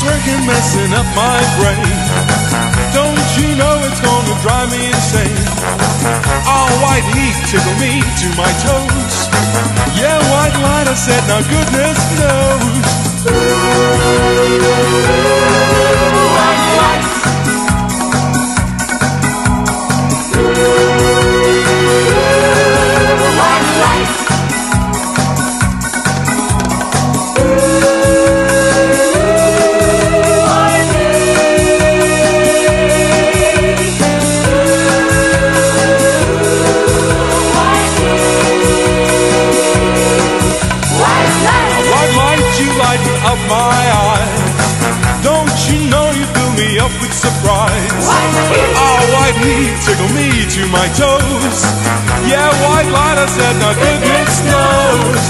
drinking, messing up my brain. Don't you know it's gonna drive me insane? All white heat tickle me to my toes. Yeah, white light, I said, now goodness knows. eyes. Oh, white heat, tickle me to my toes. Yeah, white light, I said, now goodness knows.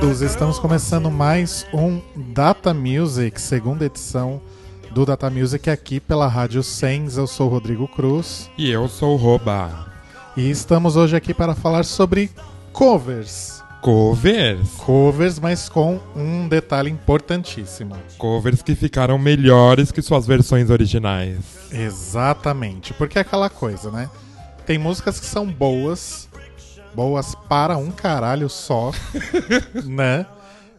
Queridos! Estamos começando mais um Data Music, segunda edição do Data Music aqui pela Rádio Sens. Eu sou o Rodrigo Cruz E eu sou o Roba. e estamos hoje aqui para falar sobre covers. Covers. Covers, mas com um detalhe importantíssimo. Covers que ficaram melhores que suas versões originais. Exatamente, porque é aquela coisa, né? Tem músicas que são boas, boas para um caralho só, né?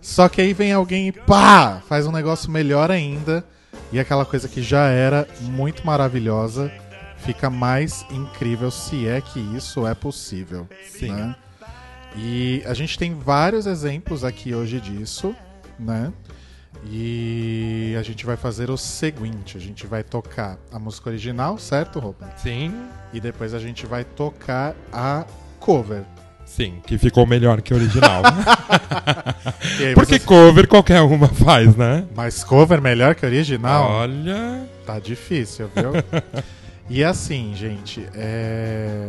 Só que aí vem alguém e pá, faz um negócio melhor ainda, e aquela coisa que já era muito maravilhosa fica mais incrível se é que isso é possível, Sim. né? E a gente tem vários exemplos aqui hoje disso, né? E a gente vai fazer o seguinte: a gente vai tocar a música original, certo, Roupa? Sim. E depois a gente vai tocar a cover. Sim, que ficou melhor que a original. Aí Porque vocês- cover qualquer uma faz, né? Mas cover melhor que original? Olha. Tá difícil, viu? e assim, gente, é...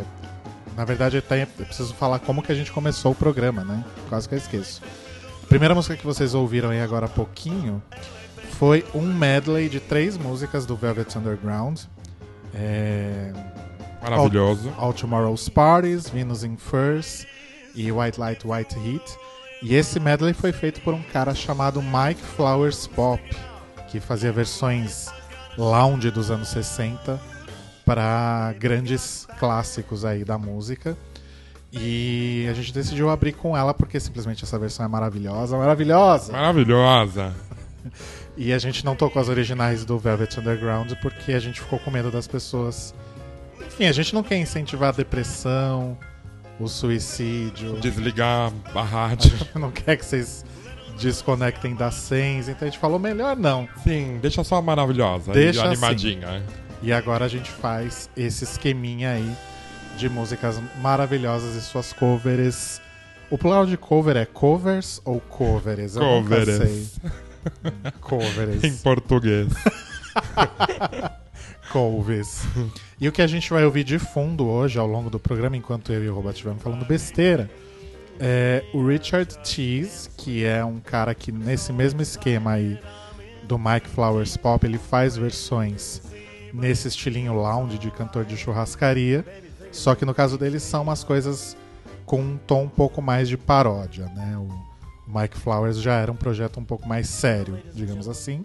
na verdade até eu preciso falar como que a gente começou o programa, né? Quase que eu esqueço. A primeira música que vocês ouviram aí agora há pouquinho foi um medley de três músicas do Velvet Underground. É... Maravilhoso. All Tomorrow's Parties, Venus in Furs e White Light, White Heat. E esse medley foi feito por um cara chamado Mike Flowers Pop, que fazia versões lounge dos anos 60 para grandes clássicos aí da música. E a gente decidiu abrir com ela porque simplesmente essa versão é maravilhosa, maravilhosa. Maravilhosa. E a gente não tocou as originais do Velvet Underground porque a gente ficou com medo das pessoas. Enfim, a gente não quer incentivar a depressão, o suicídio. Desligar a rádio. gente não quer que vocês desconectem das sens, então a gente falou melhor não. Sim, deixa só maravilhosa. Deixa e animadinha. E agora a gente faz esse esqueminha aí de músicas maravilhosas e suas covers. O plural de cover é covers ou covers? Eu nunca Covers. sei. Covers. Em português. Couves. E o que a gente vai ouvir de fundo hoje, ao longo do programa, enquanto eu e o Robert estivermos falando besteira, é o Richard Cheese, que é um cara que, nesse mesmo esquema aí do Mike Flowers Pop, ele faz versões nesse estilinho lounge de cantor de churrascaria. Só que no caso dele são umas coisas com um tom um pouco mais de paródia, né? O Mike Flowers já era um projeto um pouco mais sério, digamos assim.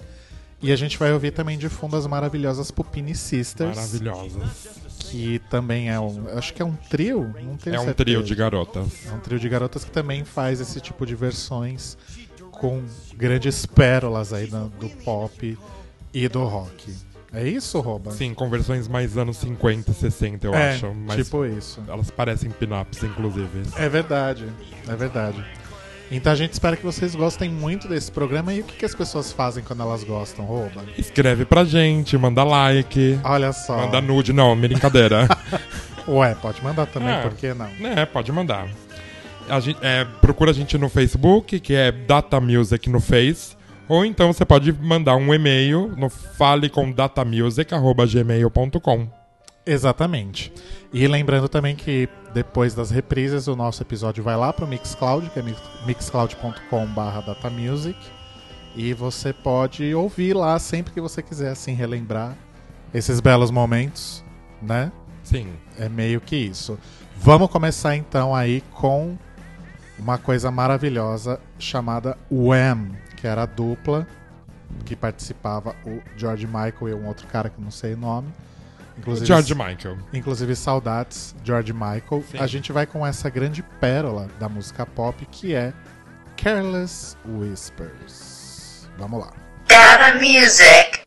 E a gente vai ouvir também de fundo as maravilhosas Pupini Sisters, Maravilhosas. que também é um, acho que é um trio, não tenho É um certeza. trio de garotas. É um trio de garotas que também faz esse tipo de versões com grandes pérolas aí do, do pop e do rock. É isso, Roba? Sim, com versões mais anos 50, 60, eu é, acho. Mas tipo isso. elas parecem pin-ups, inclusive. É verdade, é verdade. Então a gente espera que vocês gostem muito desse programa e o que, que as pessoas fazem quando elas gostam, Roba? Escreve pra gente, manda like. Olha só. Manda nude, não, brincadeira. Ué, pode mandar também, É. por que não? é, pode mandar. A gente, é, procura a gente no Facebook, que é Data Music no Face. Ou então você pode mandar um e-mail no falecomdatamusic.gmail.com. Exatamente. E lembrando também que depois das reprises o nosso episódio vai lá pro Mixcloud, que é mix- mixcloud.com.br datamusic. E você pode ouvir lá sempre que você quiser, assim, relembrar esses belos momentos, né? Sim. É meio que isso. Vamos começar então aí com uma coisa maravilhosa chamada Wham, que era a dupla que participava o George Michael e um outro cara que não sei o nome. Inclusive, George Michael. inclusive saudades George Michael. Sim. A gente vai com essa grande pérola da música pop que é Careless Whispers. Vamos lá. Data Music.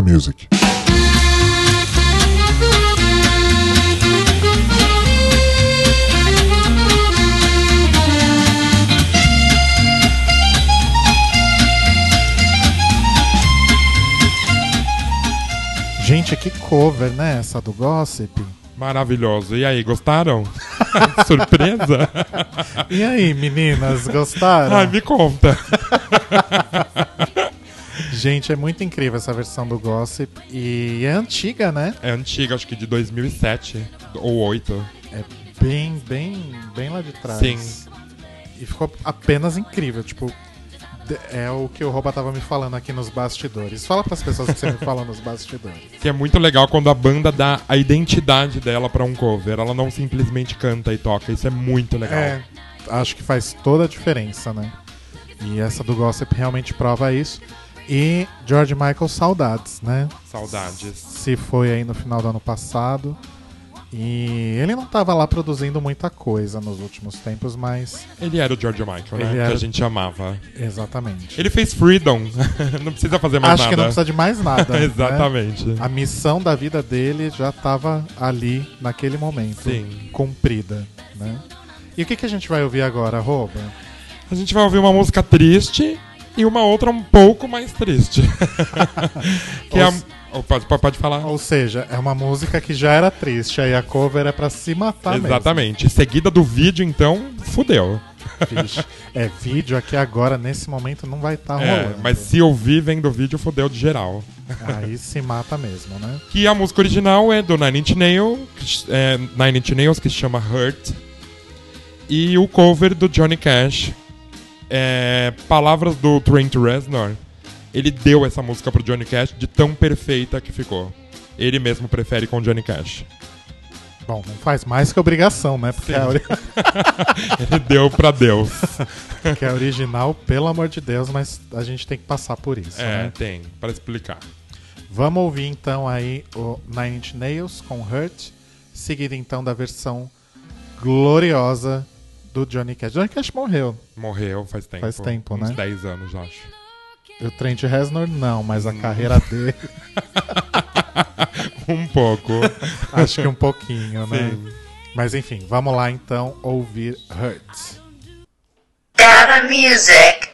Music. Gente, que cover, né? Essa do Gossip. Maravilhoso. E aí, gostaram? Surpresa? E aí, meninas, gostaram? Ai, me conta. Gente, é muito incrível essa versão do Gossip. E é antiga, né? É antiga, acho que de 2007 ou 2008. É bem, bem, bem lá de trás. Sim. E ficou apenas incrível. Tipo, é o que o Roba tava me falando aqui nos bastidores. Fala pras pessoas o que você me falou nos bastidores. Que é muito legal quando a banda dá a identidade dela pra um cover. Ela não simplesmente canta e toca. Isso é muito legal. É, acho que faz toda a diferença, né? E essa do Gossip realmente prova isso. E George Michael, saudades, né? Saudades. Se foi aí no final do ano passado. E ele não tava lá produzindo muita coisa nos últimos tempos, mas. Ele era o George Michael, né? Ele Que era- a gente amava. Exatamente. Ele fez Freedom. não precisa fazer mais Acho nada. que não precisa de mais nada. né? Exatamente. A missão da vida dele já estava ali naquele momento, Sim. cumprida, né? E o que, que a gente vai ouvir agora, Rouba? A gente vai ouvir uma música triste e uma outra um pouco mais triste. que é a... Oh, pode, pode- falar. Ou seja, é uma música que já era triste, aí a cover é pra se matar Exatamente. Seguida do vídeo, então, fudeu. Vixe. É, vídeo aqui agora, nesse momento, não vai estar É, rolando. mas se ouvir vendo o vídeo, fodeu de geral. Aí se mata mesmo, né? Que a música original é do Nine Inch Nails, é, Nine Inch Nails, que se chama Hurt. E o cover do Johnny Cash. É, palavras do Trent Reznor. Ele deu essa música pro Johnny Cash de tão perfeita que ficou. Ele mesmo prefere com Johnny Cash. Bom, não faz mais que obrigação, né? Porque a, ori- Ele deu pra Deus. que é original, pelo amor de Deus, mas a gente tem que passar por isso, É, né? tem, pra explicar. Vamos ouvir então aí o Nine Inch Nails com Hurt, seguido então da versão gloriosa do Johnny Cash. Johnny Cash morreu. Morreu faz tempo. Faz tempo, uns né? 10 anos, acho. E o Trent Reznor não, mas a carreira dele, Um pouco. acho que um pouquinho, né? Sim. Mas enfim, vamos lá então ouvir Hurt. Data Music.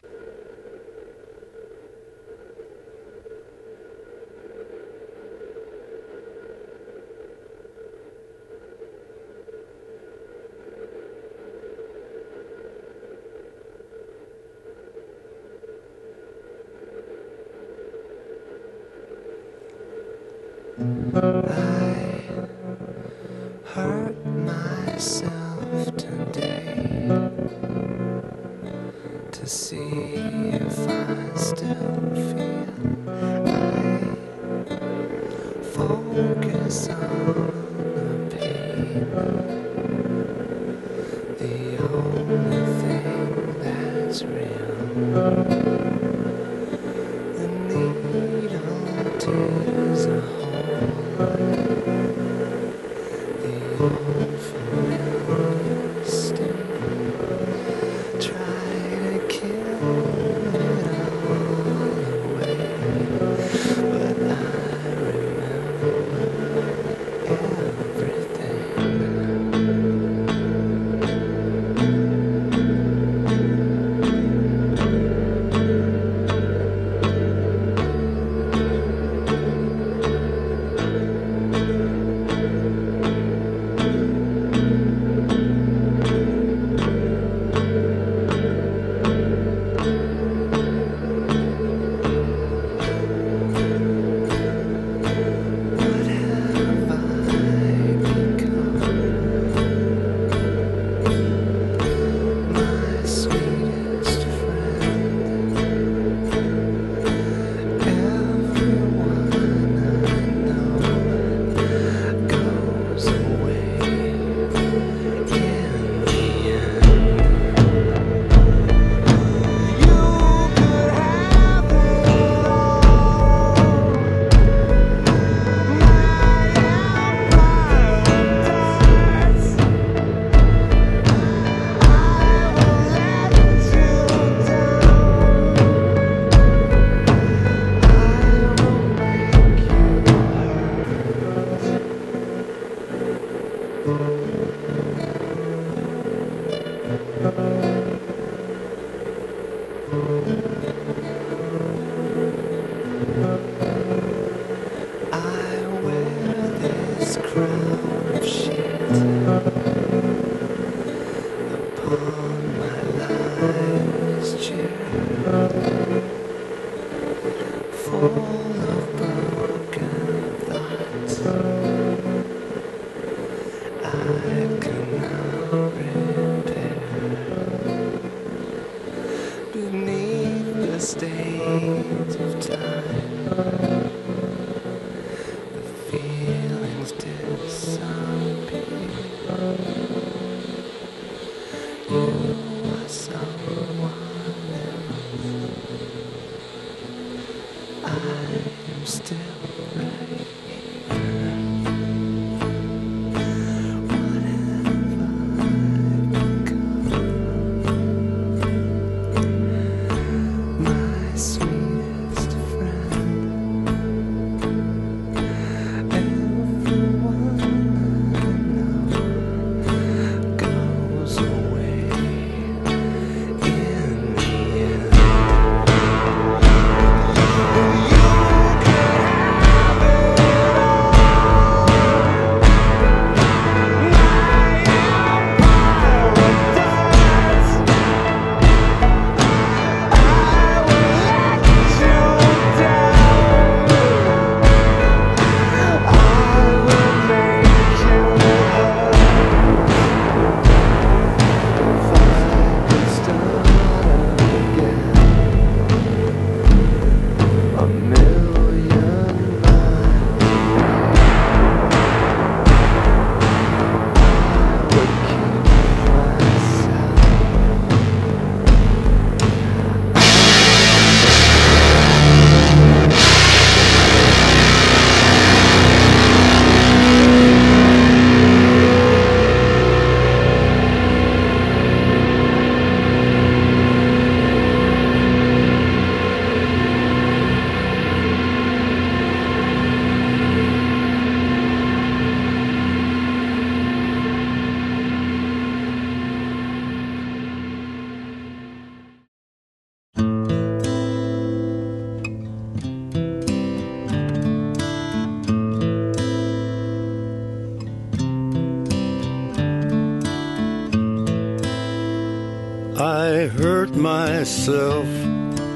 Myself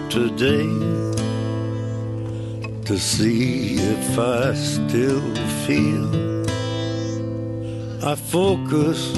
today to see if I still feel. I focus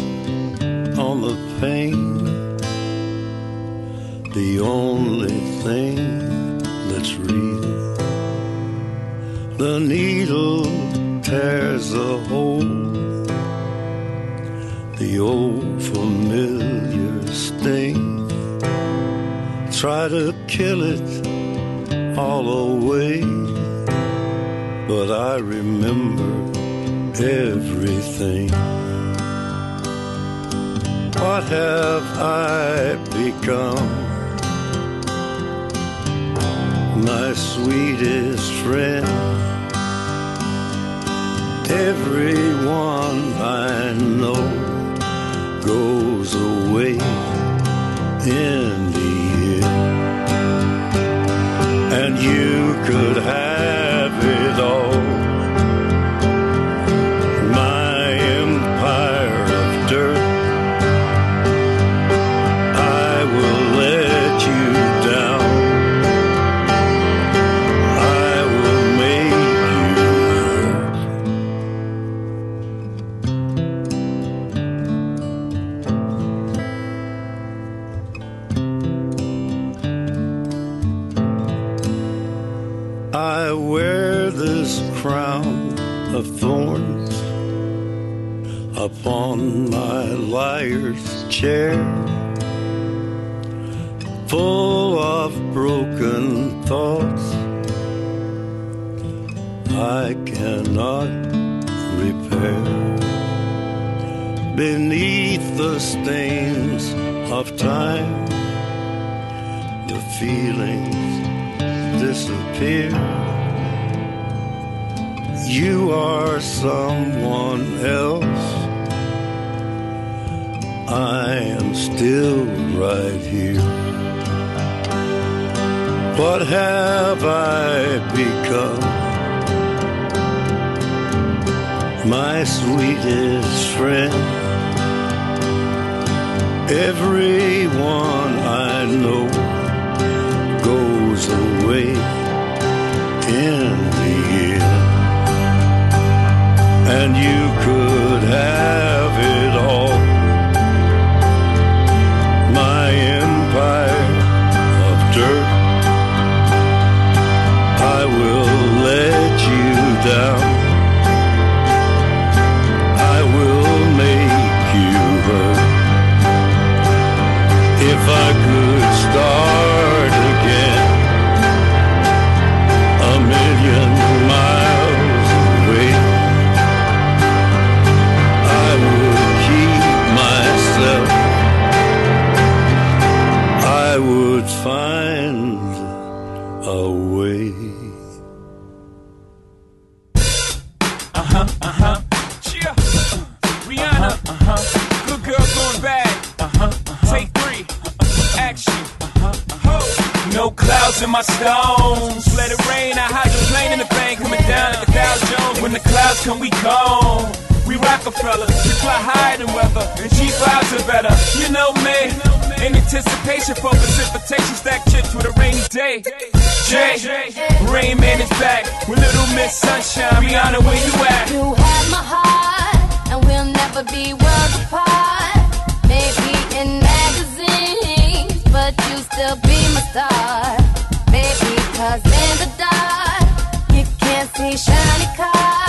in the end. And you could my stones. Let it rain. I hide the plane in the bank coming down like a Dow Jones. When the clouds come, we gone. We Rockefeller, we fly higher than weather, and G5s are better. You know me. In anticipation for precipitation, stack chips with a rainy day. Jay, Rain Man is back with Little Miss Sunshine. Rihanna, where you at? You have my heart, and we'll never be worlds apart. Maybe in magazines, but you still be my star. Cause in the dark, you can't see shiny cars.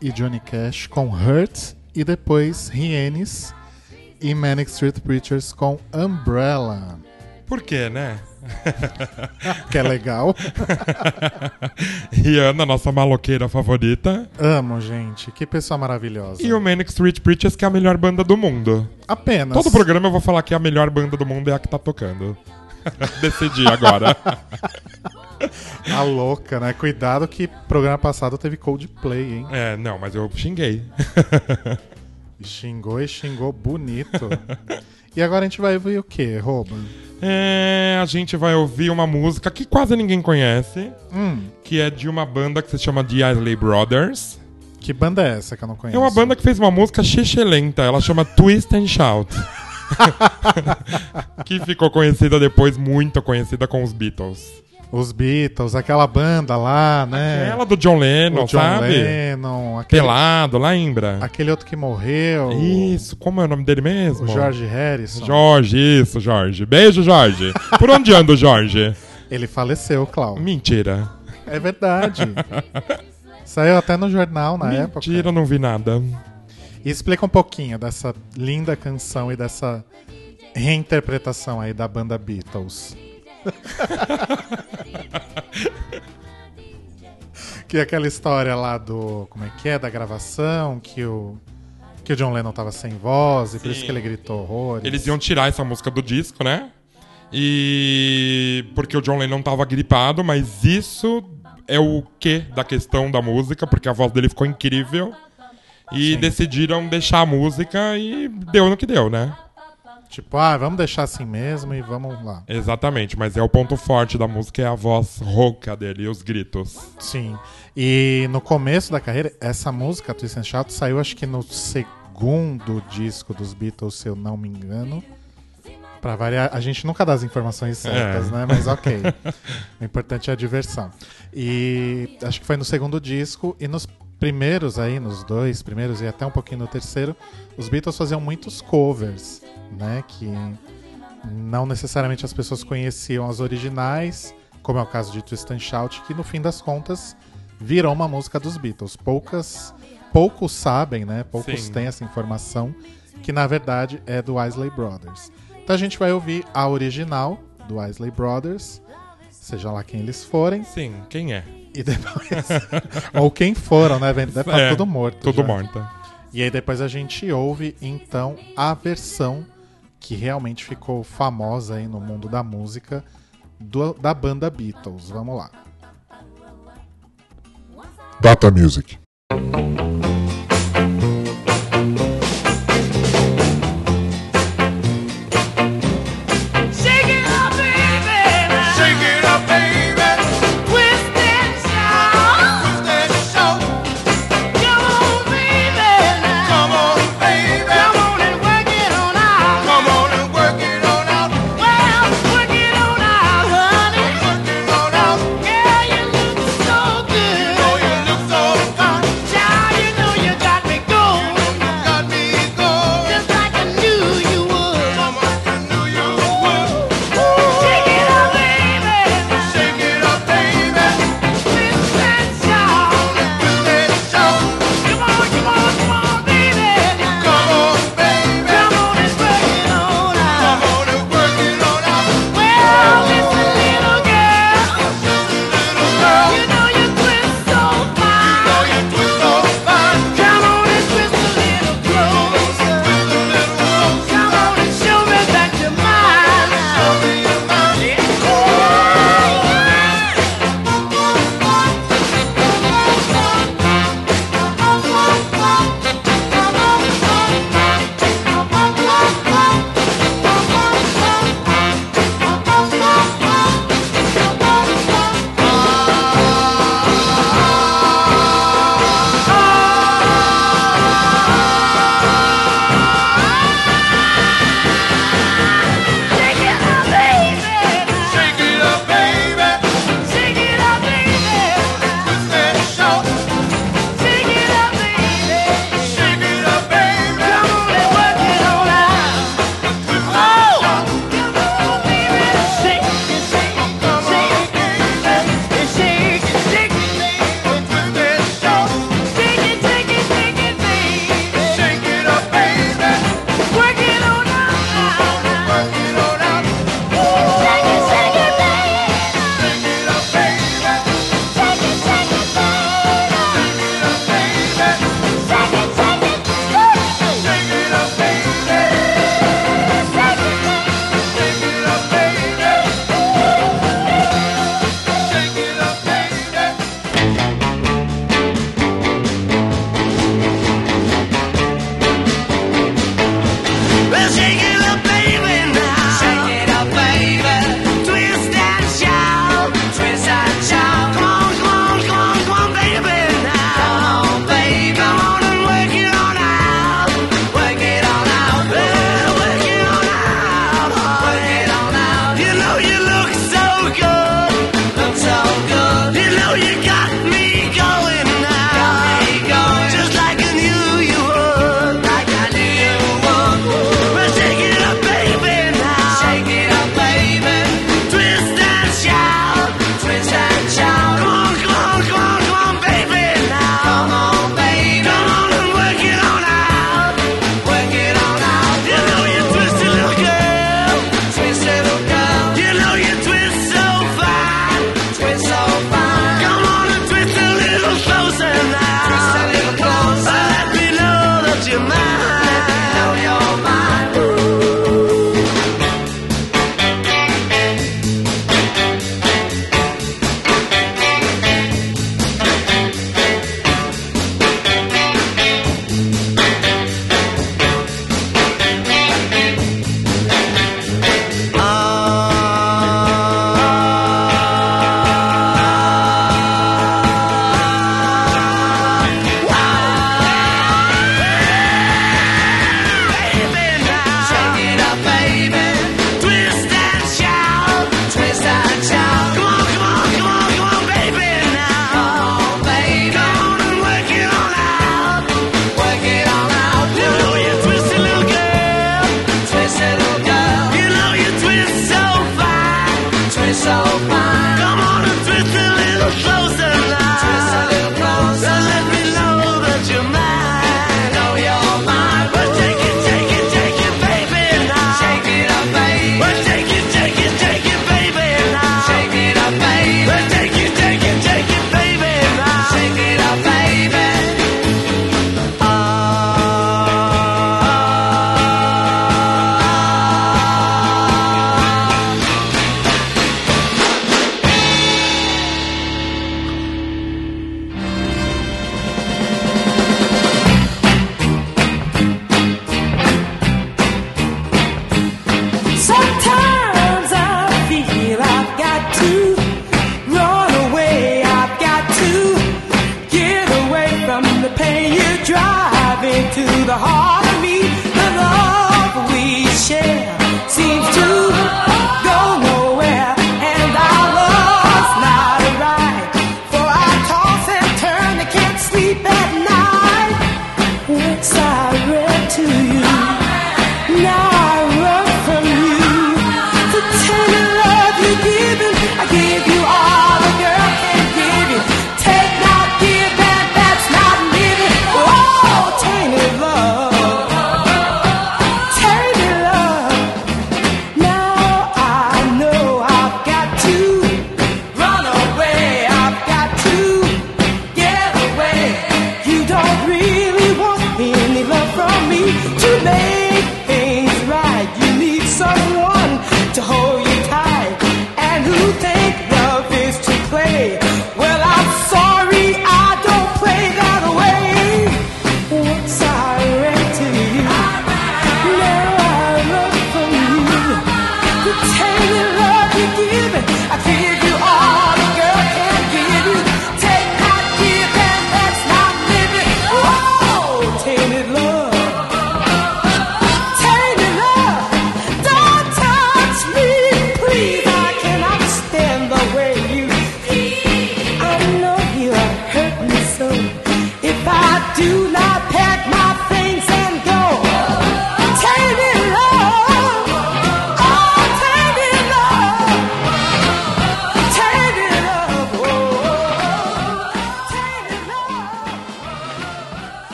E Johnny Cash com Hurt e depois Hyenes e Manic Street Preachers com Umbrella, Por quê, né? que é legal. Rihanna, nossa maloqueira favorita. Amo, gente, que pessoa maravilhosa. E o Manic Street Preachers, que é a melhor banda do mundo. Apenas. Todo programa eu vou falar que a melhor banda do mundo é a que tá tocando. Decidi agora. A louca, né? Cuidado que programa passado teve Coldplay, hein? é, não, mas eu xinguei. Xingou e xingou bonito. e agora a gente vai ver o quê, Rouba? É, a gente vai ouvir uma música que quase ninguém conhece, Hum, que é de uma banda que se chama The Isley Brothers. que banda é essa que eu não conheço? É uma banda que fez uma música lenta, ela chama Twist and Shout. que ficou conhecida depois, muito conhecida com os Beatles. Os Beatles, aquela banda lá, né? Ela do John Lennon, o John sabe? Lennon, aquele, Pelado, lá Imbra. aquele outro que morreu. Isso, como é o nome dele mesmo? O George Harrison. Jorge, isso, Jorge. Beijo, Jorge. Por onde anda o Jorge? Ele faleceu, Cláudio. Mentira. É verdade. Saiu até no jornal na época. Mentira, eu não vi nada. E explica um pouquinho dessa linda canção e dessa reinterpretação aí da banda Beatles. que é aquela história lá do. Como é que é? Da gravação, que o. Que o John Lennon tava sem voz e por isso Sim. que ele gritou horrores. Eles iam tirar essa música do disco, né? E. Porque o John Lennon tava gripado, mas isso é o que da questão da música, porque a voz dele ficou incrível. E Sim. decidiram deixar a música e deu no que deu, né? Tipo, ah, vamos deixar assim mesmo e vamos lá. Exatamente, mas é o ponto forte da música, é a voz rouca dele e os gritos. Sim. E no começo da carreira, essa música, Twist and Shout, saiu acho que no segundo disco dos Beatles, se eu não me engano. Pra variar, a gente nunca dá as informações certas, É. né? Mas ok. o importante é a diversão. E acho que foi no segundo disco e nos primeiros aí, nos dois primeiros e até um pouquinho no terceiro, os Beatles faziam muitos covers, né? Que não necessariamente as pessoas conheciam as originais, como é o caso de Twist and Shout, que no fim das contas virou uma música dos Beatles. Poucas, poucos sabem, né? Poucos Sim. têm essa informação que na verdade é do Isley Brothers. Então a gente vai ouvir a original do Isley Brothers, seja lá quem eles forem, Sim, quem é? e depois ou quem foram, né? Deve estar É, tudo morto. Tudo já. morta. E aí depois a gente ouve então a versão que realmente ficou famosa aí no mundo da música do- da banda Beatles. Vamos lá. Data Music.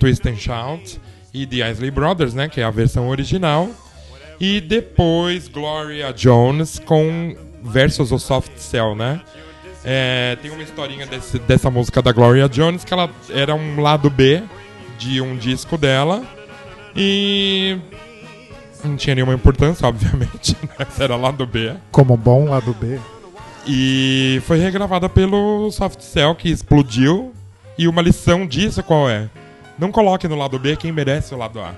Twist and Shout e The Isley Brothers, né, que é a versão original. E depois Gloria Jones com versus o Soft Cell, né? É, tem uma historinha desse- dessa música da Gloria Jones que ela era um lado B de um disco dela e não tinha nenhuma importância, obviamente, né? Era lado B. Como bom lado B. E foi regravada pelo Soft Cell, que explodiu. E uma lição disso qual é? Não coloque no lado B quem merece o lado A.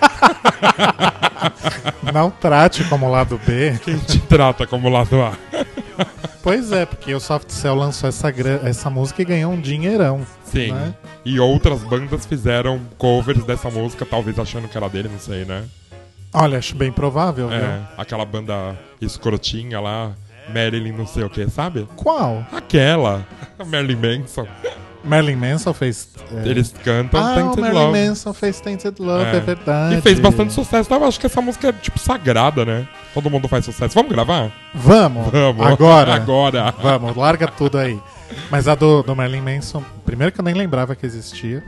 Não trate como lado B. Quem te trata como lado A. Pois é, porque o Soft Cell lançou essa, essa música e ganhou um dinheirão. Sim. Né? E outras bandas fizeram covers dessa música, talvez achando que era dele, não sei, né? Olha, acho bem provável, É, viu? aquela banda escrotinha lá, Marilyn não sei o que, sabe? Qual? Aquela, Marilyn Manson. Marilyn Manson fez. é, Eles cantam Ah, o Tainted Marilyn Love. Manson fez Tainted Love, é, É. verdade. E fez bastante sucesso. Eu acho que essa música é tipo sagrada, né? Todo mundo faz sucesso. Vamos gravar? Vamos, Vamos. agora. Agora. Vamos, larga tudo aí. Mas a do, do Marilyn Manson, primeiro que eu nem lembrava que existia.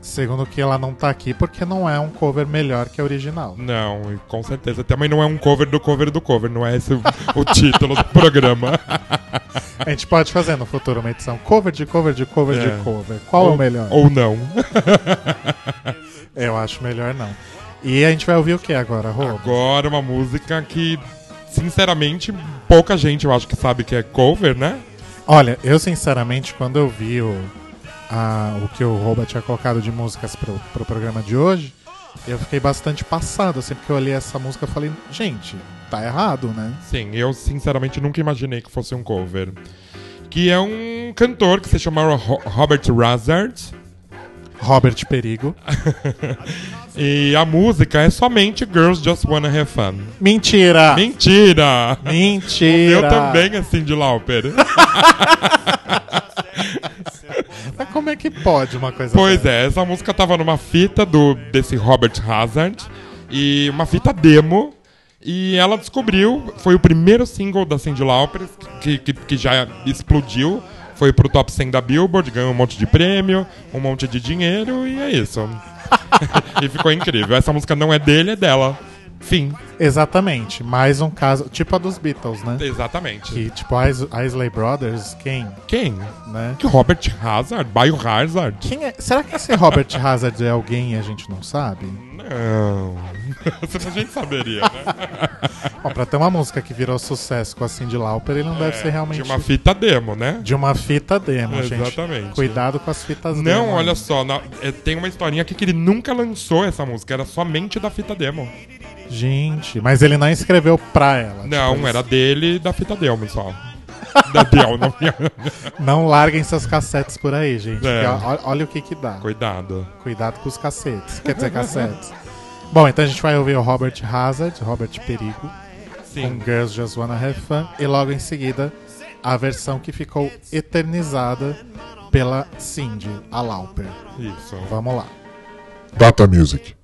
Segundo que ela não tá aqui porque não é um cover melhor que a original. Não, e com certeza. Também não é um cover do cover do cover. Não é esse o, o título do programa. A gente pode fazer no futuro uma edição cover de cover de cover É. de cover. Qual é ou, o melhor? Ou não. Eu acho melhor não. E a gente vai ouvir o que agora, Rô? Agora uma música que, sinceramente, pouca gente eu acho que sabe que é cover, né? Olha, eu sinceramente, quando eu vi o, a- o que o Roba tinha colocado de músicas pro, pro programa de hoje, eu fiquei bastante passado, assim, porque eu olhei essa música e falei, gente, tá errado, né? Sim, eu sinceramente nunca imaginei que fosse um cover. Que é um cantor que se chama Ro- Robert Razard. Robert Perigo. E a música é somente Girls Just Wanna Have Fun. Mentira! Mentira! Mentira! Eu também, assim, de Lauper. Mas como é que pode uma coisa Pois dessa? é, essa música tava numa fita do desse Robert Hazard e uma fita demo. E ela descobriu, foi o primeiro single da Cyndi Lauper que, que, que já explodiu. Foi pro top 100 da Billboard, ganhou um monte de prêmio, um monte de dinheiro e é isso. e ficou incrível. Essa música não é dele, é dela. Fim. Exatamente. Mais um caso, tipo a dos Beatles, né? Exatamente. Que, tipo, a Is- a Isley Brothers, quem? Quem? Né? Que Robert Hazard? Biohazard? Quem é? Será que esse Robert Hazard é alguém e a gente não sabe? Não. a gente saberia, né? Pra ter uma música que virou sucesso com a Cyndi Lauper, ele não deve ser realmente... É, De uma fita demo, né? De uma fita demo, gente. Exatamente. Cuidado com as fitas demo. Não, olha só, na- é, tem uma historinha aqui que ele nunca lançou essa música, era somente da fita demo. Gente, mas ele não escreveu pra ela. Não, tipo, era dele e da fita demo só. Da não Não larguem seus cassetes por aí, gente. É. ó- olha o que que dá. Cuidado. Cuidado com os cacetes. Quer dizer, cassetes. Bom, então a gente vai ouvir o Robert Hazard, Robert Perigo, Sim. com Girls Just Wanna Have Fun. E logo em seguida, a versão que ficou eternizada pela Cindy, a Lauper. Isso. Vamos lá. Data Music.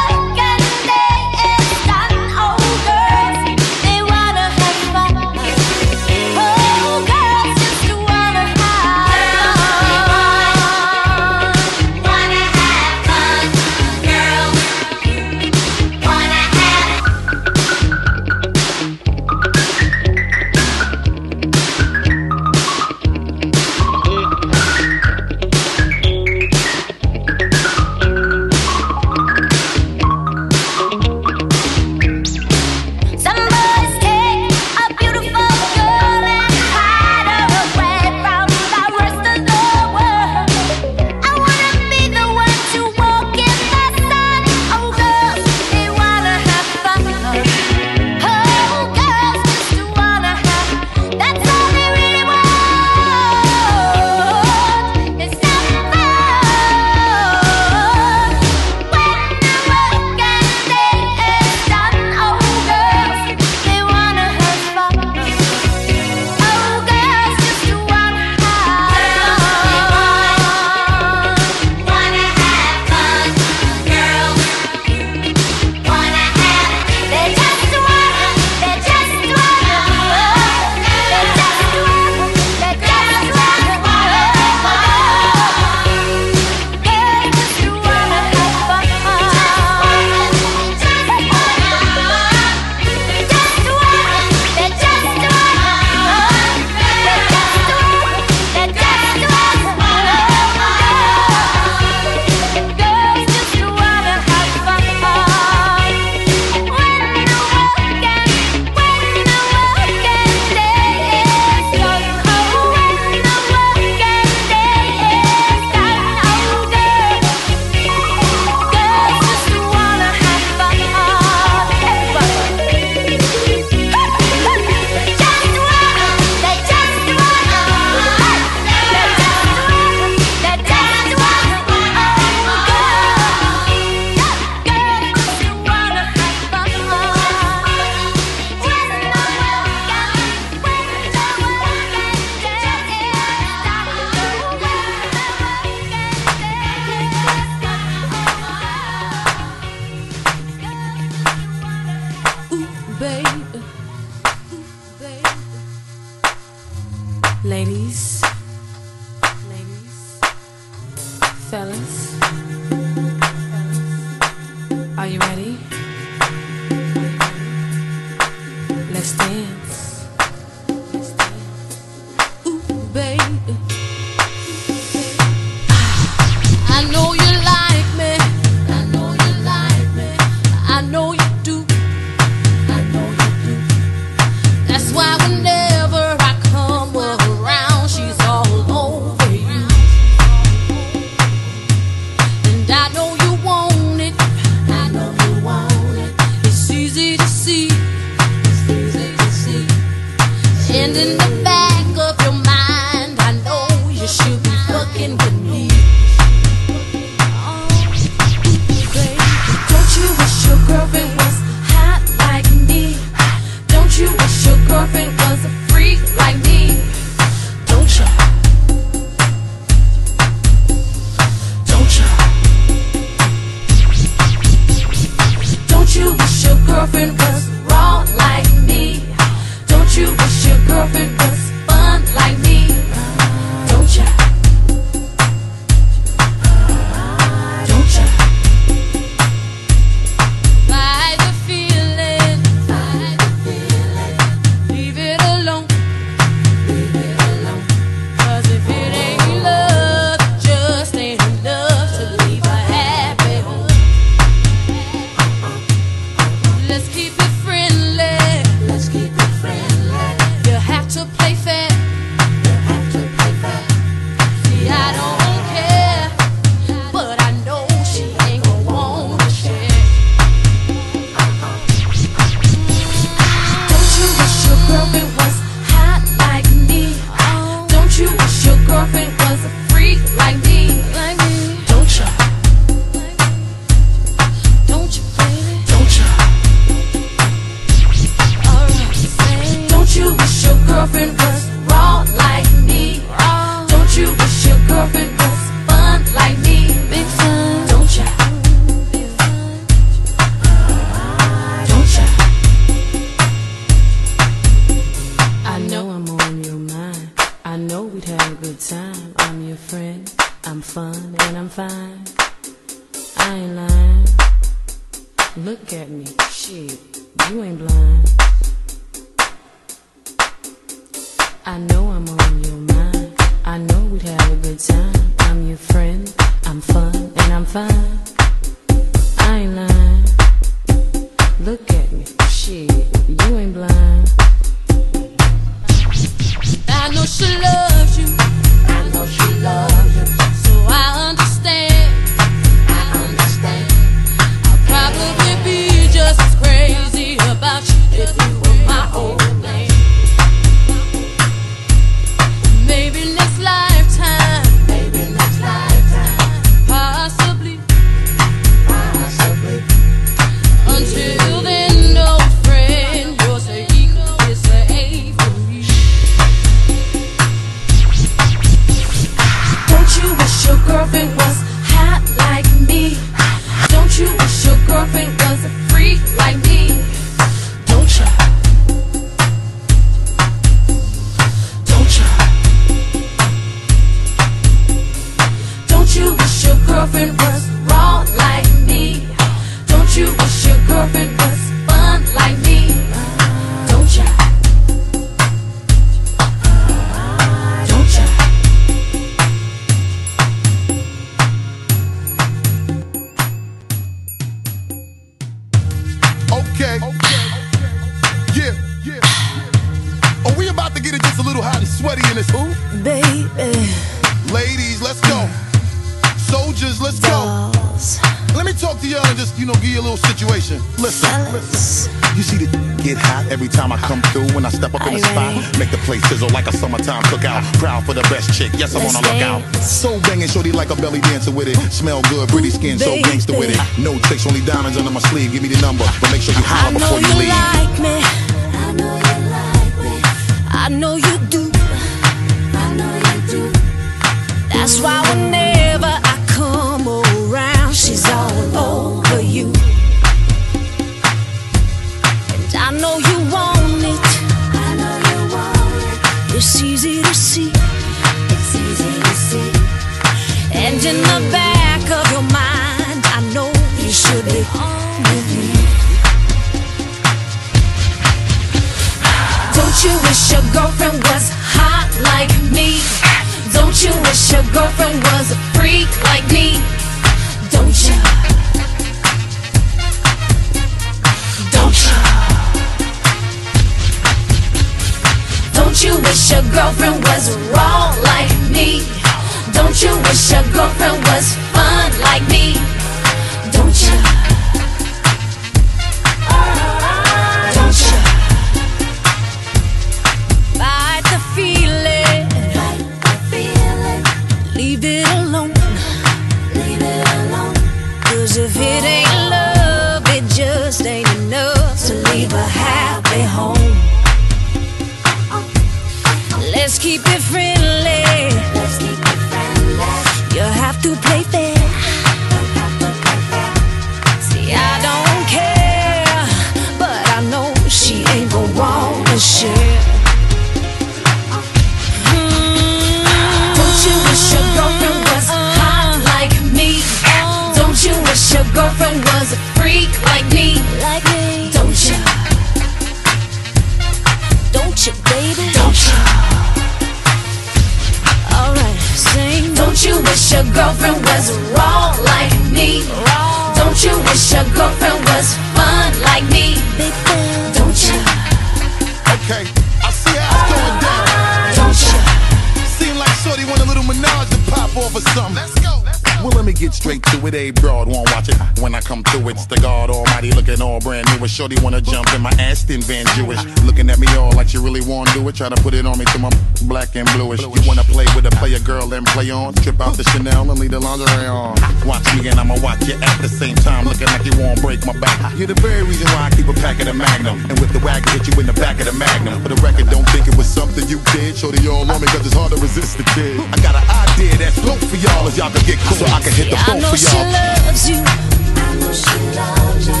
Try to put it on me till my black and bluish. You wanna play with a player girl and play on? Trip out the Chanel and leave the lingerie on. Watch me and I'ma watch you at the same time. Looking like you won't break my back. You're the very reason why I keep a pack of the Magnum. And with the wagon, hit you in the back of the Magnum. For the record, don't think it was something you did. Shorty all on me cause it's hard to resist the kid. I got an idea that's dope for y'all as y'all can get cool. So I can hit the phone for y'all. loves you. I know she loves you.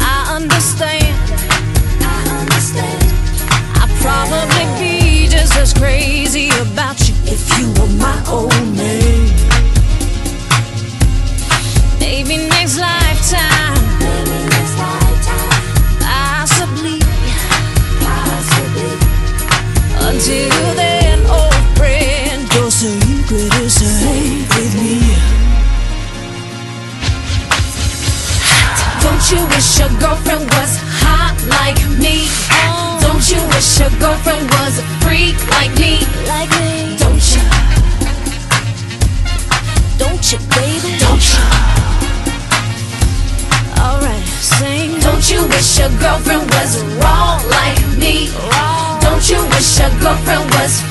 I understand. I understand. Probably be just as crazy about you if you were my old man. Maybe next lifetime. Possibly. Until then, old friend, your secret is safe with me. Don't you wish your girlfriend was hot like wish your girlfriend was a freak like me? Like me? Don't you? Don't you, baby? Don't you? Alright, sing. Don't you wish your girlfriend was wrong like me? Don't you wish your girlfriend was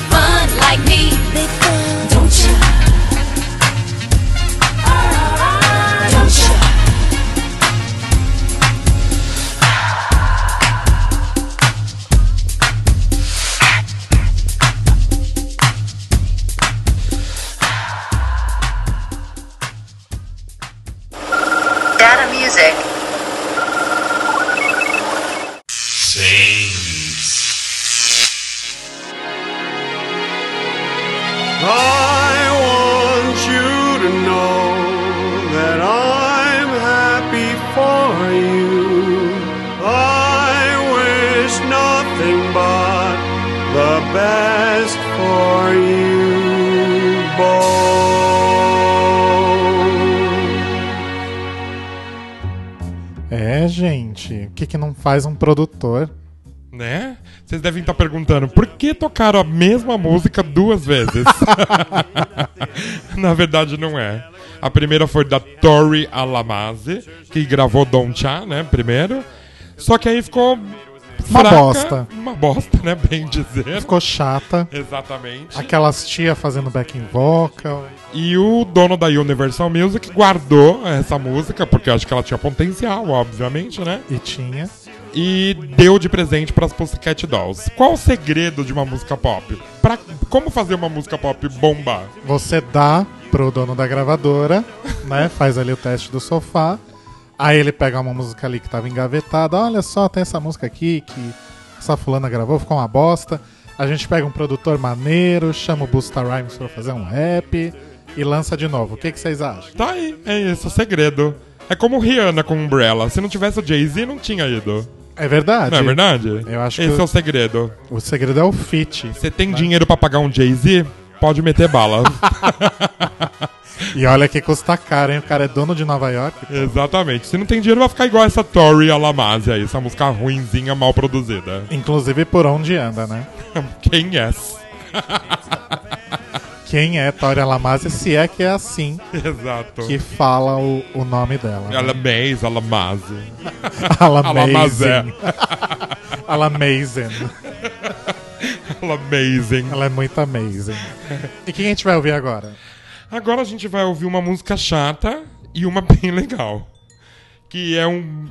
nothing but the best for you both. É, gente, o que, que não faz um produtor? Né? Vocês devem estar perguntando por que tocaram a mesma música duas vezes? Na verdade, não é. A primeira foi da Tori Alamazzi, que gravou Don't Cha, né? Primeiro. Só que aí ficou. Uma fraca, bosta. Uma bosta, né? Bem dizer. Ficou chata. Exatamente. Aquelas tia fazendo backing vocal. E o dono da Universal Music guardou essa música, porque eu acho que ela tinha potencial, obviamente, né? E tinha. E deu de presente para as Pussycat Dolls. Qual o segredo de uma música pop? Pra, como fazer uma música pop bombar? Você dá pro dono da gravadora, né? Faz ali o teste do sofá. Aí ele pega uma música ali que tava engavetada. Olha só, tem essa música aqui que essa fulana gravou, ficou uma bosta. A gente pega um produtor maneiro, chama o Busta Rhymes pra fazer um rap e lança de novo. O que, que vocês acham? Tá aí, é isso, o segredo. É como Rihanna com Umbrella. Se não tivesse o Jay-Z, não tinha ido. É verdade. Não é verdade? Eu acho Esse que é o segredo. o segredo é o fit. Você tem dinheiro pra pagar um Jay-Z? Pode meter bala. E olha que custa caro, hein? O cara é dono de Nova York. Exatamente. Se não tem dinheiro, vai ficar igual essa Tori Alamazzi aí, essa música ruinzinha, mal produzida. Inclusive por onde anda, né? Quem é? Quem é Tori Alamazia, se é que é assim Exato. que fala o, o nome dela. né? Ela mês, ela mase. Ela amazing. Ela é muito amazing. E quem a gente vai ouvir agora? Agora a gente vai ouvir uma música chata e uma bem legal. Que é um.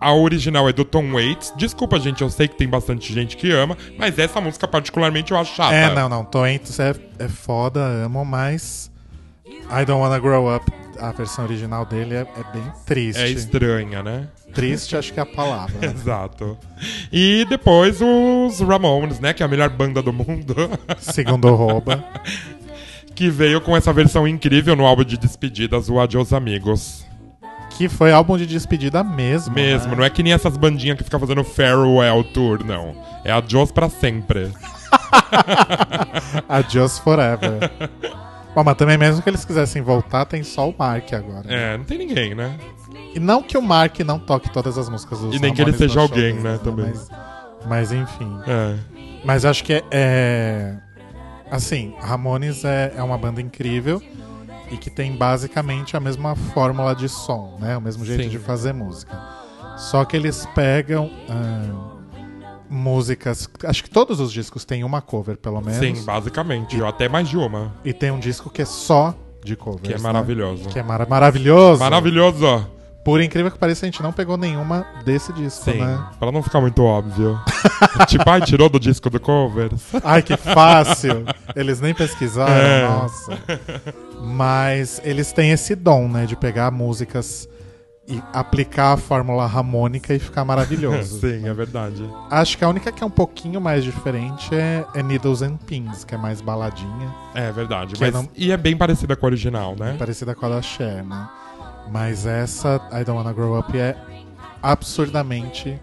A original é do Tom Waits. Desculpa, gente, eu sei que tem bastante gente que ama, mas essa música particularmente eu acho chata. É, não, não. Toentos é, é foda, amo, mas. I Don't Wanna Grow Up, a versão original dele é, é bem triste. É estranha, né? Triste, acho que é a palavra. né? Exato. E depois os Ramones, né? Que é a melhor banda do mundo. Segundo Rouba. que veio com essa versão incrível no álbum de despedidas, o Adios Amigos. Que foi álbum de despedida mesmo. Mesmo, né? não é que nem essas bandinhas que ficam fazendo farewell tour, não. É Adios pra sempre. Adios Forever. Bom, mas também mesmo que eles quisessem voltar, tem só o Mark agora. É, não tem ninguém, né? E não que o Mark não toque todas as músicas dos E nem que ele seja alguém, deles, né, também. Mas, mas enfim. É. Mas acho que é. é- assim, Ramones é, é uma banda incrível e que tem basicamente a mesma fórmula de som, né? O mesmo jeito Sim. de fazer música. Só que eles pegam ah, músicas. Acho que todos os discos têm uma cover, pelo menos. Sim, basicamente. Até mais de uma. E tem um disco que é só de covers. Que é né? maravilhoso. Que é mara- maravilhoso. Maravilhoso, ó. Por incrível que pareça, a gente não pegou nenhuma desse disco, Sim, né? pra não ficar muito óbvio. tipo, ai, tirou do disco do covers. Ai, que fácil! Eles nem pesquisaram, É. nossa. Mas eles têm esse dom, né? De pegar músicas e aplicar a fórmula harmônica e ficar maravilhoso. Sim, é verdade. Acho que a única que é um pouquinho mais diferente é, é Needles and Pins, que é mais baladinha. É verdade. Mas, não- E é bem parecida com a original, né? Parecida com a da Cher, né? Mas essa, I Don't Wanna Grow Up, é absurdamente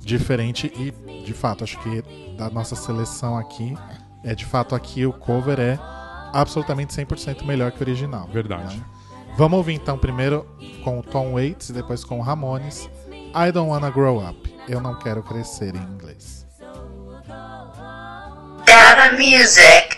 diferente e, de fato, acho que da nossa seleção aqui, é de fato aqui o cover é absolutamente 100% melhor que o original. Verdade. né? Vamos ouvir então primeiro com o Tom Waits e depois com o Ramones. I Don't Wanna Grow Up. Eu não quero crescer em inglês. Data Music.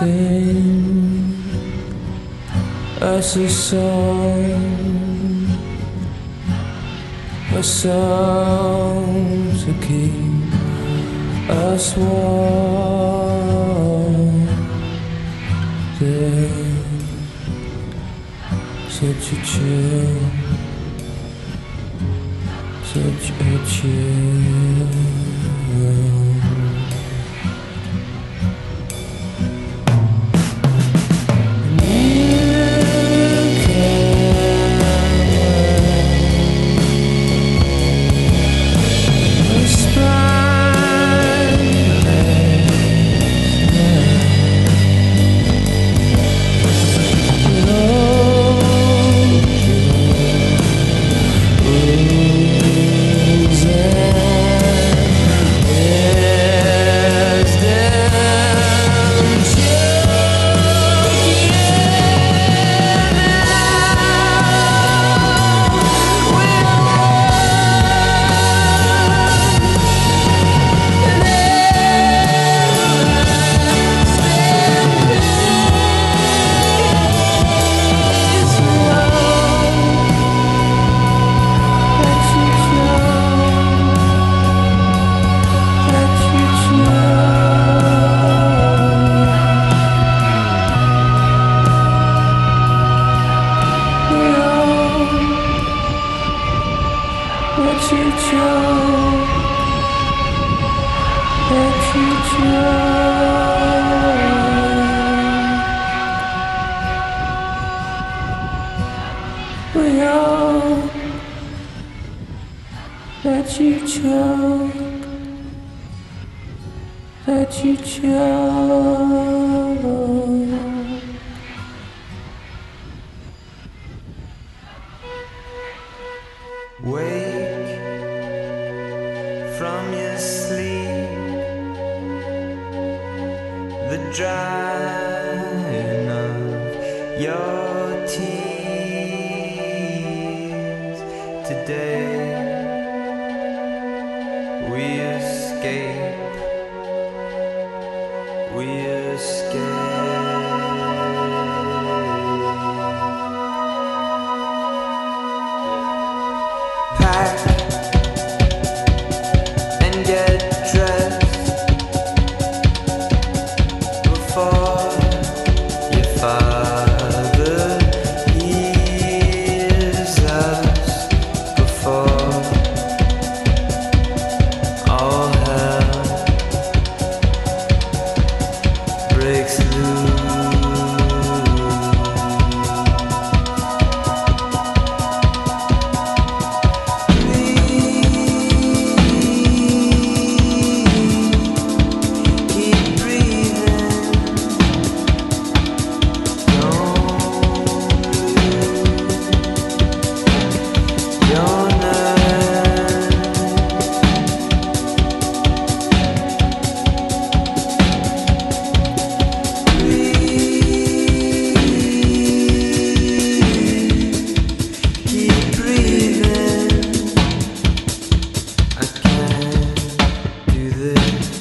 sing us a song, a song to keep us warm. There's such a chill, such a chill. it.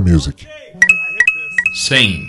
Music. 100.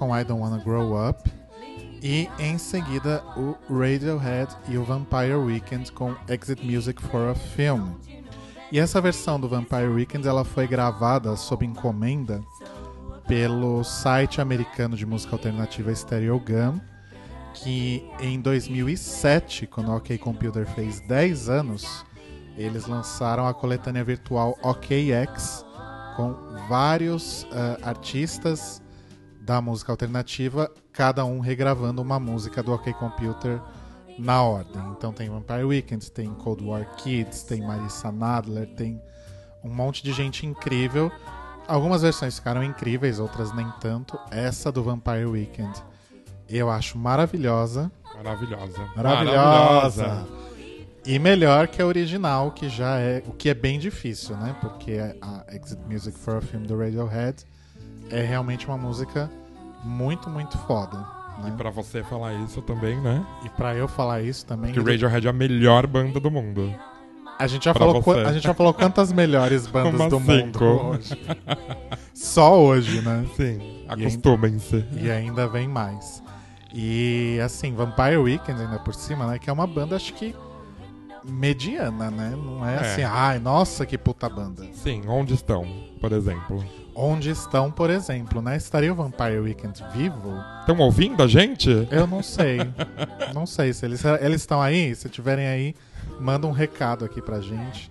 Com I Don't Wanna Grow Up. E em seguida o Radiohead e o Vampire Weekend com Exit Music for a Film. E essa versão do Vampire Weekend ela foi gravada sob encomenda pelo site americano de música alternativa Stereogum, que em 2007, quando o OK Computer fez 10 anos, eles lançaram a coletânea virtual OKX com vários ah, artistas da música alternativa, cada um regravando uma música do OK Computer na ordem. Então tem Vampire Weekend, tem Cold War Kids, tem Marissa Nadler, tem um monte de gente incrível. Algumas versões ficaram incríveis, outras nem tanto. Essa do Vampire Weekend eu acho maravilhosa. Maravilhosa. Maravilhosa. E melhor que a original, que já é. O que é bem difícil, né? Porque a Exit Music for a Film do Radiohead é realmente uma música muito, muito foda. E Né? pra você falar isso também, né? E pra eu falar isso também. Que o Radiohead é a melhor banda do mundo. A gente já Pra falou, você. a gente já falou quantas melhores bandas Como do assim, mundo hoje. Só hoje, né? Sim, E acostumem-se. ainda- E ainda vem mais. E assim, Vampire Weekend ainda por cima, né? Que é uma banda, acho que mediana, né? Não é, É. assim, ai, nossa, que puta banda. Sim, onde estão, por exemplo? Onde estão, por exemplo, né? Estaria o Vampire Weekend vivo? Estão ouvindo a gente? Eu não sei. não sei se eles eles estão aí. Se tiverem aí, manda um recado aqui pra gente,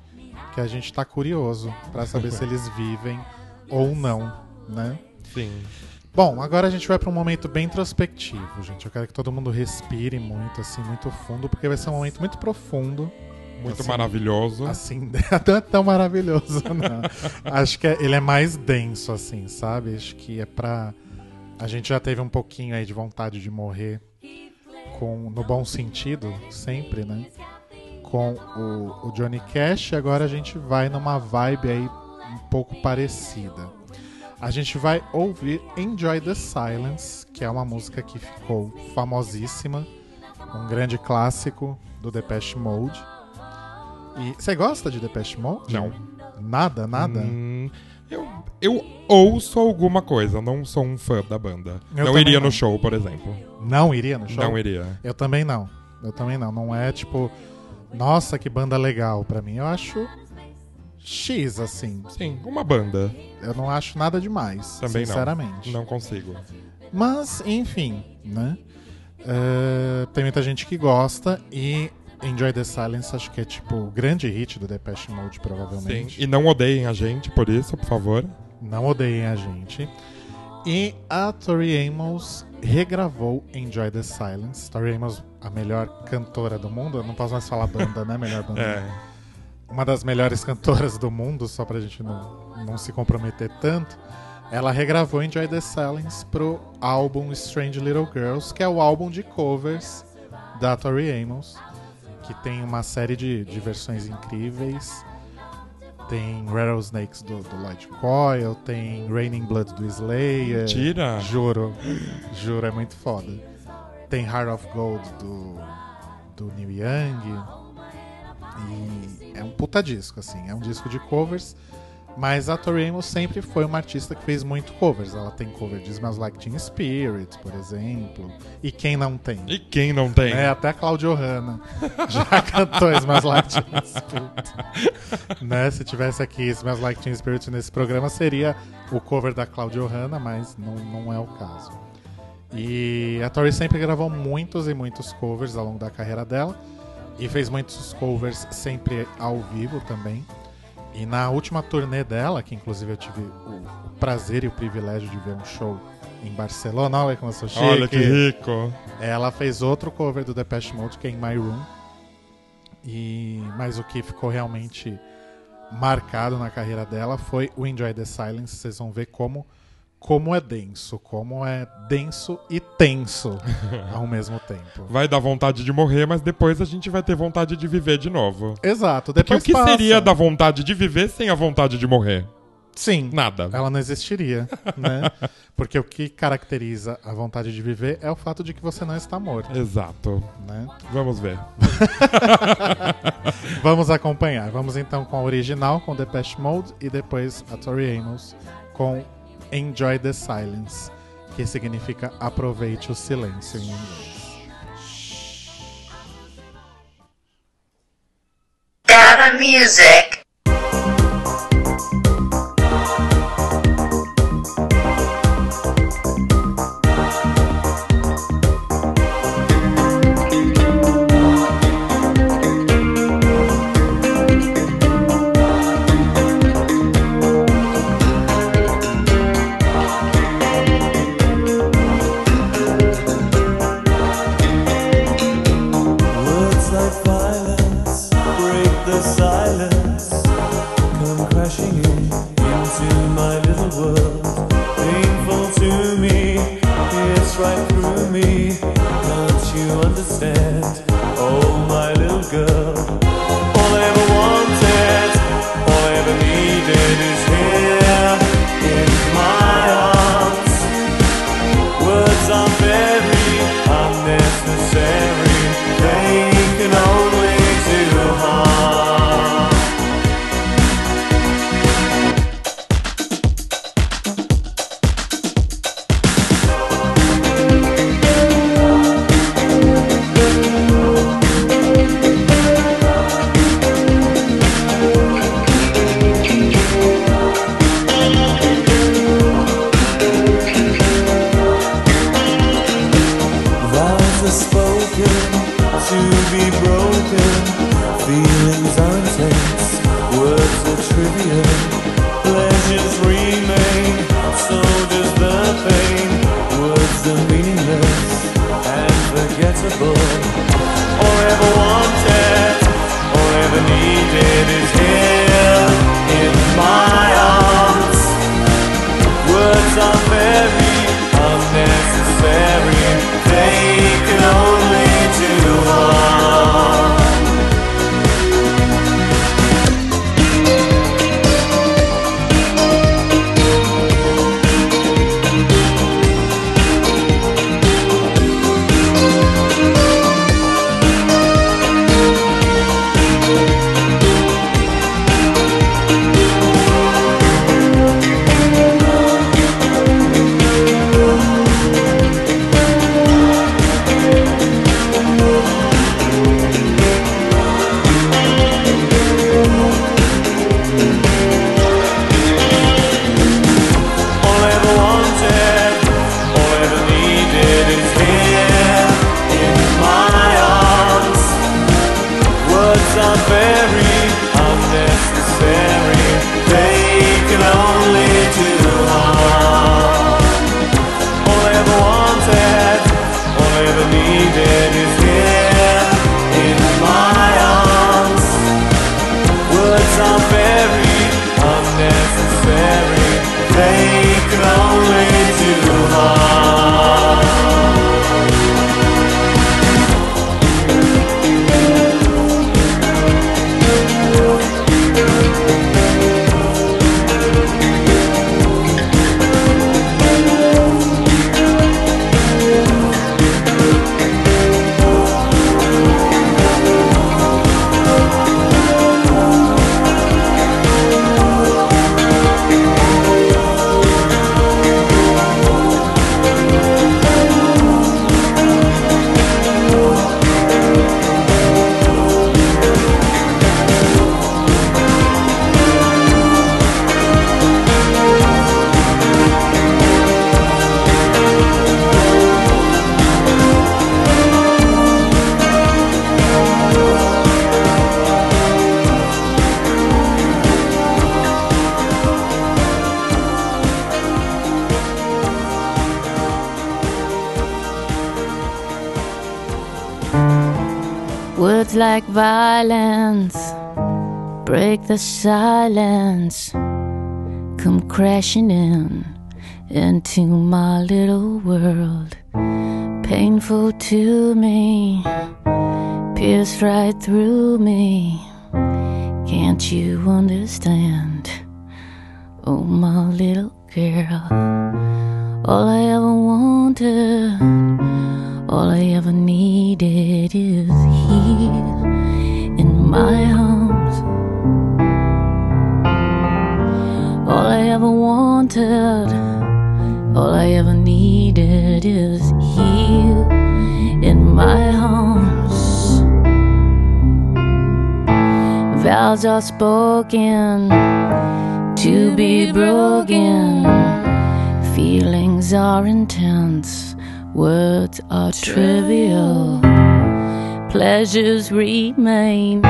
que a gente tá curioso pra saber se eles vivem ou não, né? Sim. Bom, agora a gente vai para um momento bem introspectivo, gente. Eu quero que todo mundo respire muito, assim, muito fundo, porque vai ser um momento muito profundo. Muito assim, maravilhoso. Assim, não é tão maravilhoso, não. Acho que é- ele é mais denso, assim, sabe? Acho que é pra. A gente já teve um pouquinho aí de vontade de morrer, com no bom sentido, sempre, né? Com o, o Johnny Cash, e agora a gente vai numa vibe aí um pouco parecida. A gente vai ouvir Enjoy the Silence, que é uma música que ficou famosíssima, um grande clássico do Depeche Mode. E você gosta de Depeche Mode? Não. Nada, nada? Hum, eu, eu ouço alguma coisa, não sou um fã da banda. Eu não iria não. no show, por exemplo. Não iria no show? Não iria. Eu também não. Eu também não. Não é tipo, nossa, que banda legal pra mim. Eu acho X, assim. Sim, uma banda. Eu não acho nada demais, Também sinceramente. não. Não consigo. Mas, enfim, né? Eh, tem muita gente que gosta e Enjoy the Silence acho que é tipo o grande hit do Depeche Mode, Sim. provavelmente. E não odeiem a gente por isso, por favor. Não odeiem a gente. E a Tori Amos regravou Enjoy the Silence. Tori Amos, a melhor cantora do mundo. Eu não posso mais falar banda, né? Melhor banda. É. Uma das melhores cantoras do mundo, só pra gente não, não se comprometer tanto. Ela regravou Enjoy the Silence pro álbum Strange Little Girls, que é o álbum de covers da Tori Amos, que tem uma série de, de versões incríveis. Tem Rattlesnakes do, do Lloyd Coyle, tem Raining Blood do Slayer. Mentira! Juro, juro, é muito foda. Tem Heart of Gold do, do Neil Young. E é um puta disco, assim. É um disco de covers. Mas a Tori Amos sempre foi uma artista que fez muito covers. Ela tem cover de Smells Like Teen Spirit, por exemplo. E quem não tem? E quem não tem? É, até a Claudio Hanna já cantou Smells Like Teen Spirit. né? Se tivesse aqui Smells Like Teen Spirit nesse programa, seria o cover da Claudio Hanna, mas não, não é o caso. E a Tori sempre gravou muitos e muitos covers ao longo da carreira dela. E fez muitos covers sempre ao vivo também. E na última turnê dela, que inclusive eu tive o prazer e o privilégio de ver um show em Barcelona, olha como eu sou chique. Olha que rico. Ela fez outro cover do Depeche Mode, que é In My Room. E mas o que ficou realmente marcado na carreira dela foi o Enjoy the Silence. Vocês vão ver como como é denso, como é denso e tenso ao mesmo tempo. Vai dar vontade de morrer, mas depois a gente vai ter vontade de viver de novo. Exato, Porque depois o que passa. seria da vontade de viver sem a vontade de morrer? Sim. Nada. Ela não existiria, né? Porque o que caracteriza a vontade de viver é o fato de que você não está morto. Exato. Né? Vamos ver. Vamos acompanhar. Vamos então com a original, com Depeche Mode, e depois a Tori Amos com Enjoy the Silence, que significa aproveite o silêncio em inglês. Music. right. Break the silence, come crashing in into my little world. Painful to me, pierce right through me. Can't you understand? Oh, my little girl. All I Spoken to be broken. Feelings are intense, words are trivial. Pleasures remain,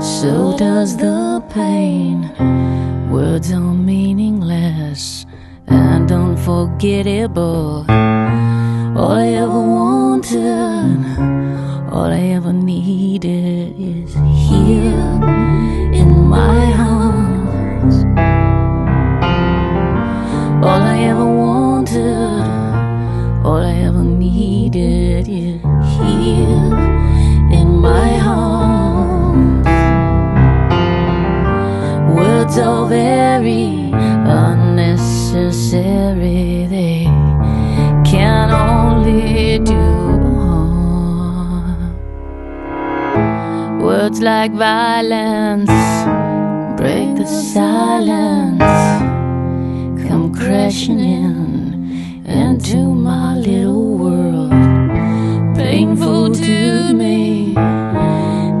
so does the pain. Words are meaningless and unforgettable. All I ever wanted, all I ever needed is here my arms. All I ever wanted, all I ever needed is here in my arms. Words are very unnecessary, they can only do. Words like violence silence come crashing in into my little world. Painful to me,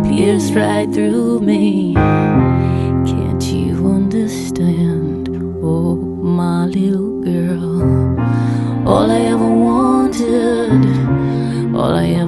pierce right through me. Can't you understand? Oh, my little girl. All I ever wanted, all I ever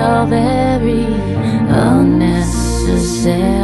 of every unnecessary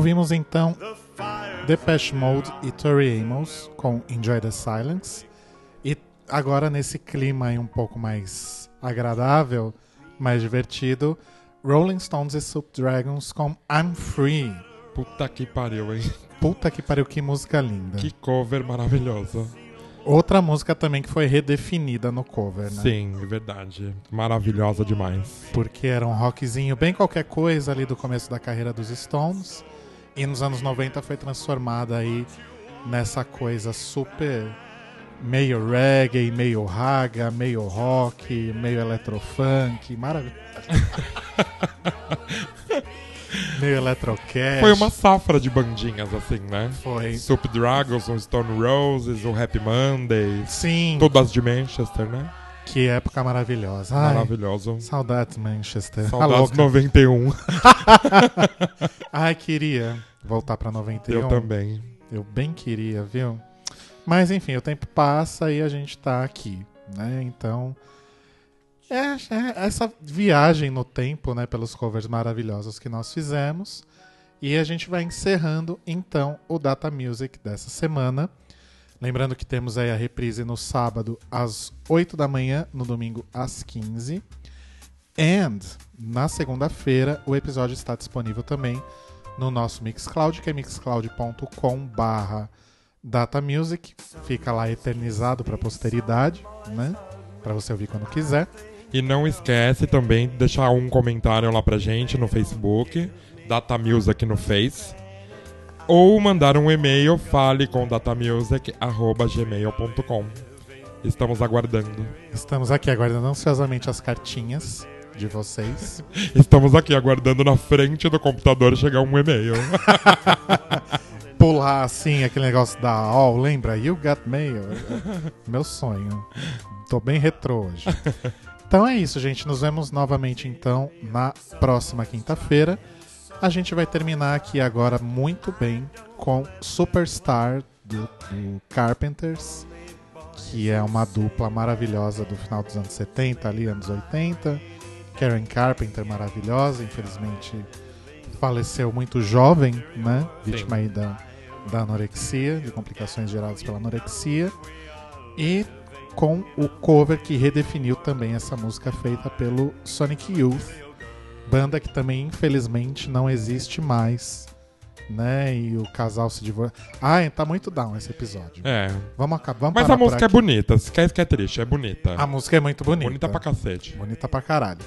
Ouvimos então Depeche Mode e Tori Amos com Enjoy the Silence. E agora nesse clima aí um pouco mais agradável, mais divertido, Rolling Stones e Soup Dragons com I'm Free. Puta que pariu, hein? Puta que pariu, que música linda. Que cover maravilhosa. Outra música também que foi redefinida no cover, né? Sim, é verdade. Maravilhosa demais. Porque era um rockzinho bem qualquer coisa ali do começo da carreira dos Stones. E nos anos 90 foi transformada aí nessa coisa super meio reggae, meio raga, meio rock, meio electrofunk, maravilhoso. meio eletrocash. Foi uma safra de bandinhas, assim, né? Foi. Soup Dragons, o Stone Roses, o Happy Monday. Sim. Todas de Manchester, né? Que época maravilhosa. Ai, Maravilhoso. Saudades, Manchester. A Saudades louca. 91. Ai, queria voltar pra 91. Eu também. Eu bem queria, viu? Mas enfim, o tempo passa e a gente tá aqui, né? Então, é, é essa viagem no tempo, né, pelos covers maravilhosos que nós fizemos. E a gente vai encerrando então o Data Music dessa semana. Lembrando que temos aí a reprise no sábado às 8 da manhã, no domingo às 15. And na segunda-feira o episódio está disponível também no nosso Mixcloud, que é mixcloud.com/barra datamusic. Fica lá eternizado para a posteridade, né? Para você ouvir quando quiser. E não esquece também de deixar um comentário lá pra gente no Facebook, Datamusic no Face. Ou mandar um e-mail, fale com datamusic.gmail.com. Estamos aguardando. Estamos aqui aguardando ansiosamente as cartinhas de vocês. Estamos aqui aguardando na frente do computador chegar um e-mail. Pular assim, aquele negócio da all, lembra? You got mail. Meu sonho. Tô bem retrô hoje. Então é isso, gente. Nos vemos novamente então na próxima quinta-feira. A gente vai terminar aqui agora muito bem com Superstar do, do Carpenters, que é uma dupla maravilhosa do final dos anos 70, ali anos 80. Karen Carpenter maravilhosa, infelizmente faleceu muito jovem, né? Vítima aí da, da anorexia, de complicações geradas pela anorexia. E com o cover que redefiniu também essa música feita pelo Sonic Youth, banda que também, infelizmente, não existe mais. Né? E o casal se divorcia. Ah, tá muito down esse episódio. É. Vamos acabar. Vamos Mas a música é bonita. Se quer que é triste, é bonita. A música é muito bonita. Bonita pra cacete. Bonita pra caralho.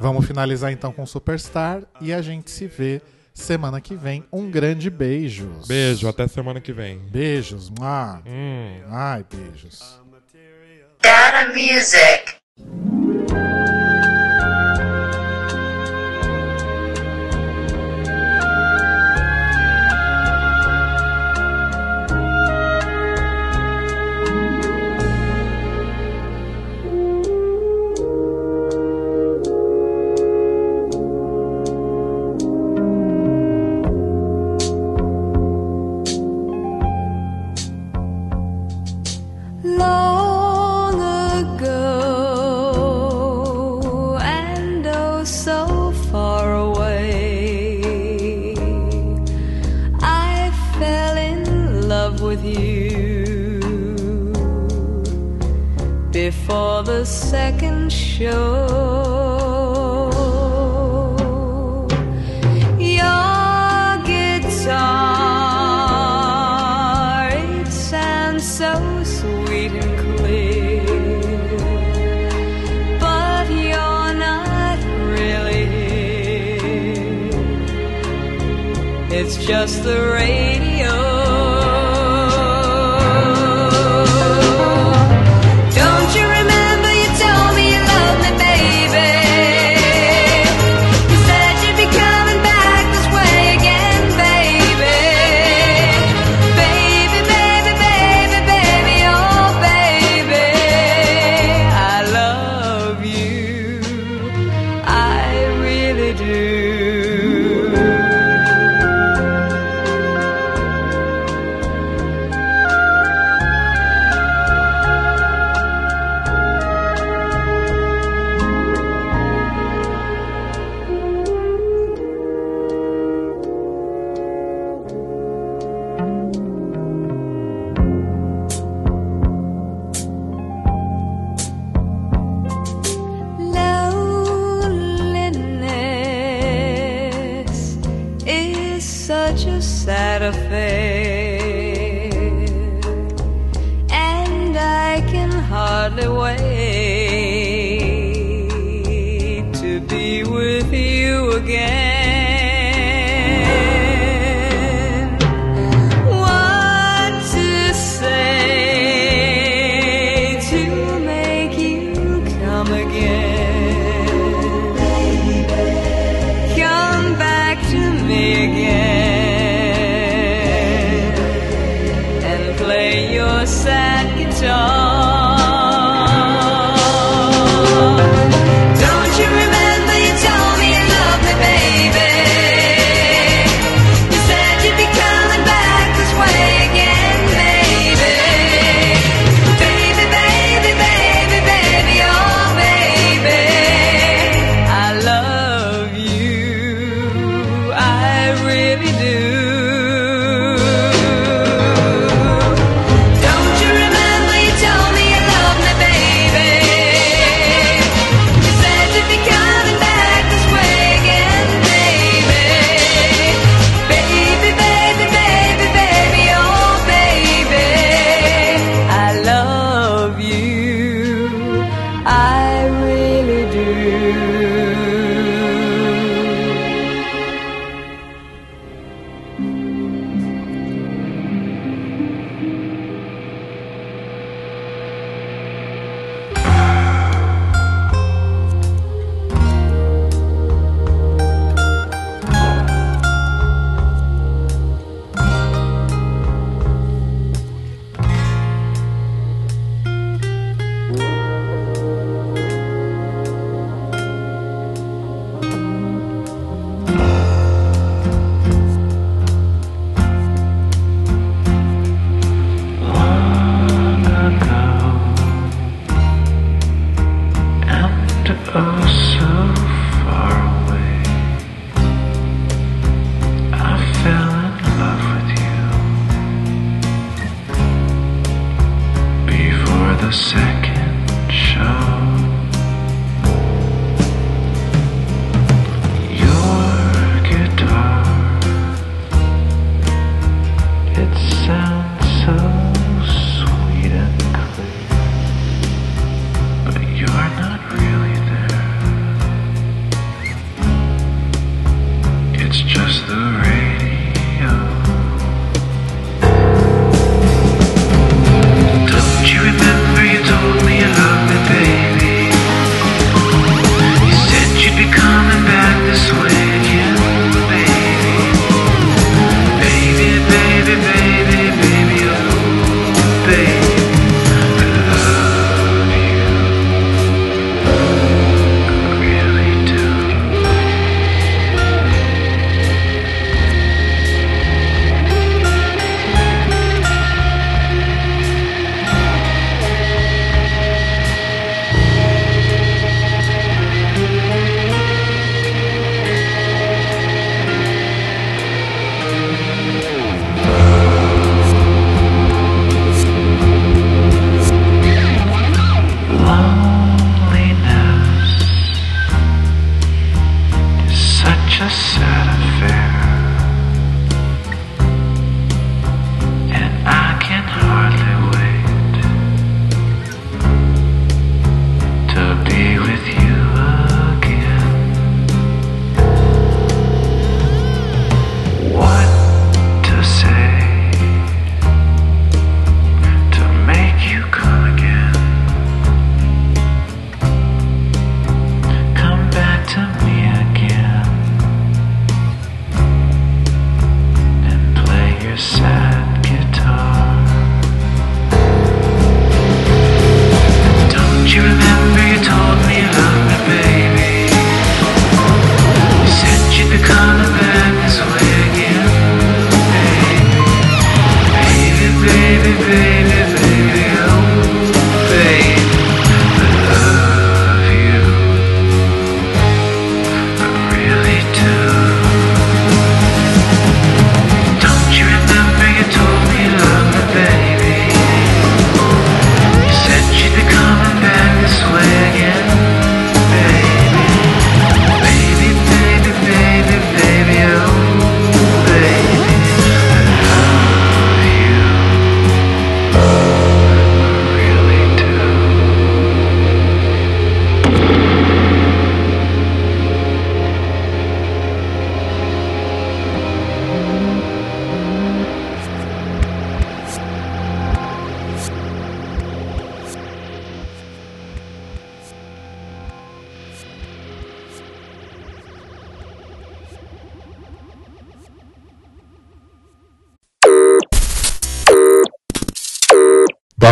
Vamos finalizar então com Superstar e a gente se vê semana que vem. Um grande beijo. Beijo, até semana que vem. Beijos, Hum. Ai, beijos. Data Music.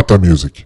Data Music.